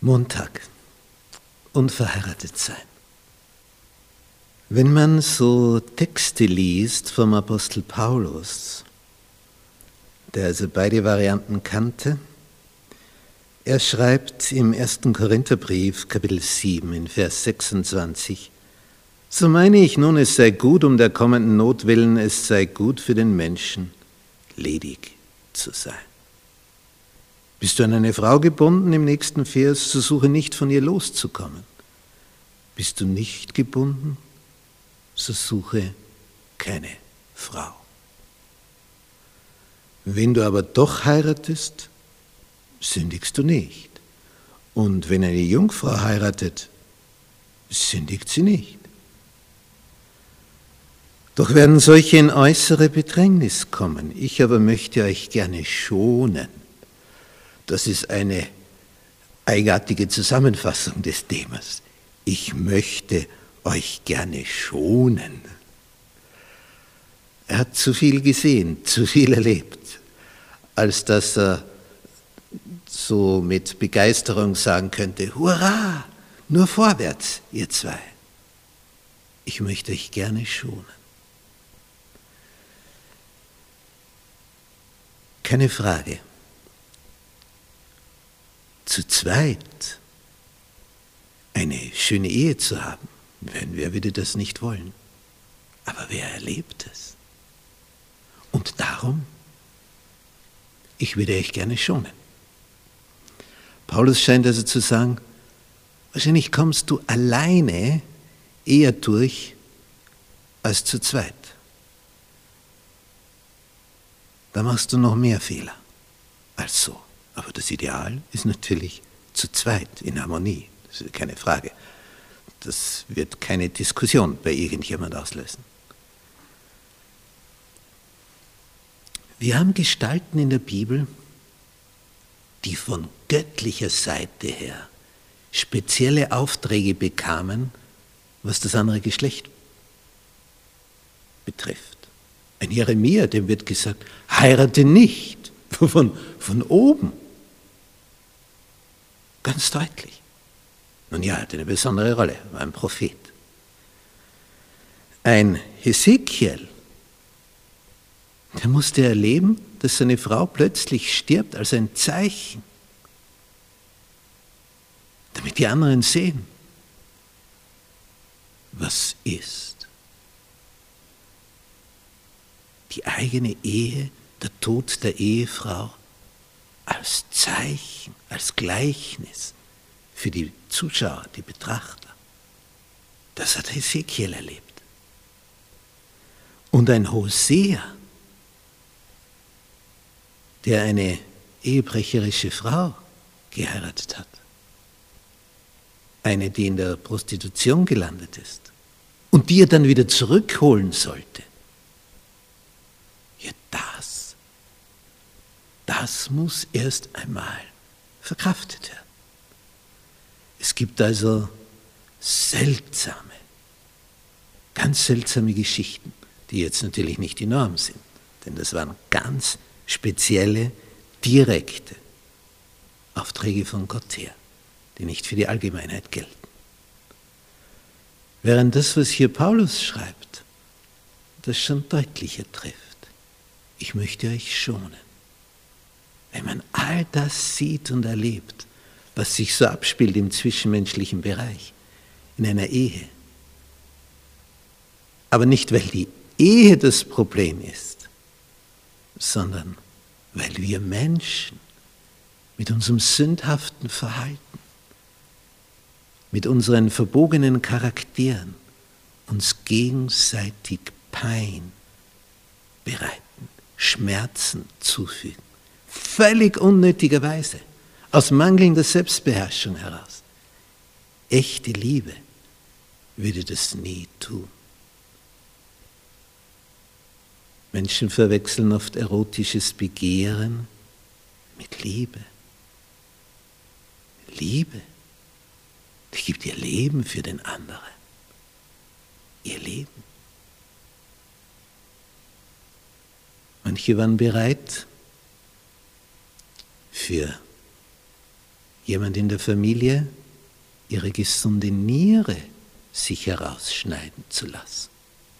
Montag. Unverheiratet sein. Wenn man so Texte liest vom Apostel Paulus, der also beide Varianten kannte, er schreibt im ersten Korintherbrief, Kapitel 7, in Vers 26, so meine ich nun, es sei gut um der kommenden Not willen, es sei gut für den Menschen, ledig zu sein. Bist du an eine Frau gebunden im nächsten Vers, so suche nicht von ihr loszukommen. Bist du nicht gebunden, so suche keine Frau. Wenn du aber doch heiratest, sündigst du nicht. Und wenn eine Jungfrau heiratet, sündigt sie nicht. Doch werden solche in äußere Bedrängnis kommen. Ich aber möchte euch gerne schonen das ist eine eigenartige Zusammenfassung des Themas. Ich möchte euch gerne schonen. Er hat zu viel gesehen, zu viel erlebt, als dass er so mit Begeisterung sagen könnte, Hurra, nur vorwärts, ihr zwei. Ich möchte euch gerne schonen. Keine Frage zu zweit eine schöne Ehe zu haben. Wer würde das nicht wollen? Aber wer erlebt es? Und darum, ich würde euch gerne schonen. Paulus scheint also zu sagen, wahrscheinlich kommst du alleine eher durch als zu zweit. Da machst du noch mehr Fehler als so. Aber das Ideal ist natürlich zu zweit in Harmonie. Das ist keine Frage. Das wird keine Diskussion bei irgendjemand auslösen. Wir haben Gestalten in der Bibel, die von göttlicher Seite her spezielle Aufträge bekamen, was das andere Geschlecht betrifft. Ein Jeremia, dem wird gesagt, heirate nicht, von, von oben. Ganz deutlich. Nun ja, er hatte eine besondere Rolle, war ein Prophet. Ein Hesekiel, der musste erleben, dass seine Frau plötzlich stirbt als ein Zeichen, damit die anderen sehen, was ist. Die eigene Ehe, der Tod der Ehefrau als Zeichen, als Gleichnis für die Zuschauer, die Betrachter. Das hat Ezekiel erlebt. Und ein Hosea, der eine ehebrecherische Frau geheiratet hat. Eine, die in der Prostitution gelandet ist und die er dann wieder zurückholen sollte. Ja, das das muss erst einmal verkraftet werden. Es gibt also seltsame, ganz seltsame Geschichten, die jetzt natürlich nicht die Norm sind, denn das waren ganz spezielle, direkte Aufträge von Gott her, die nicht für die Allgemeinheit gelten. Während das, was hier Paulus schreibt, das schon deutlicher trifft. Ich möchte euch schonen. Wenn man all das sieht und erlebt, was sich so abspielt im zwischenmenschlichen Bereich, in einer Ehe. Aber nicht, weil die Ehe das Problem ist, sondern weil wir Menschen mit unserem sündhaften Verhalten, mit unseren verbogenen Charakteren uns gegenseitig Pein bereiten, Schmerzen zufügen völlig unnötigerweise, aus mangelnder Selbstbeherrschung heraus. Echte Liebe würde das nie tun. Menschen verwechseln oft erotisches Begehren mit Liebe. Liebe, die gibt ihr Leben für den anderen. Ihr Leben. Manche waren bereit, für jemand in der Familie ihre gesunde Niere sich herausschneiden zu lassen.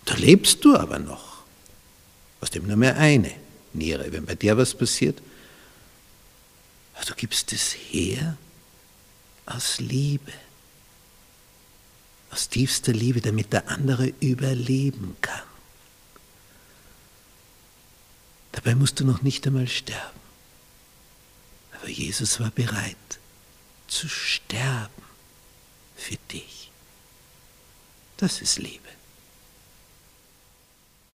Da lebst du aber noch. Aus dem nur mehr eine Niere. Wenn bei dir was passiert, du gibst es her aus Liebe, aus tiefster Liebe, damit der andere überleben kann. Dabei musst du noch nicht einmal sterben. Aber Jesus war bereit zu sterben für dich. Das ist Liebe.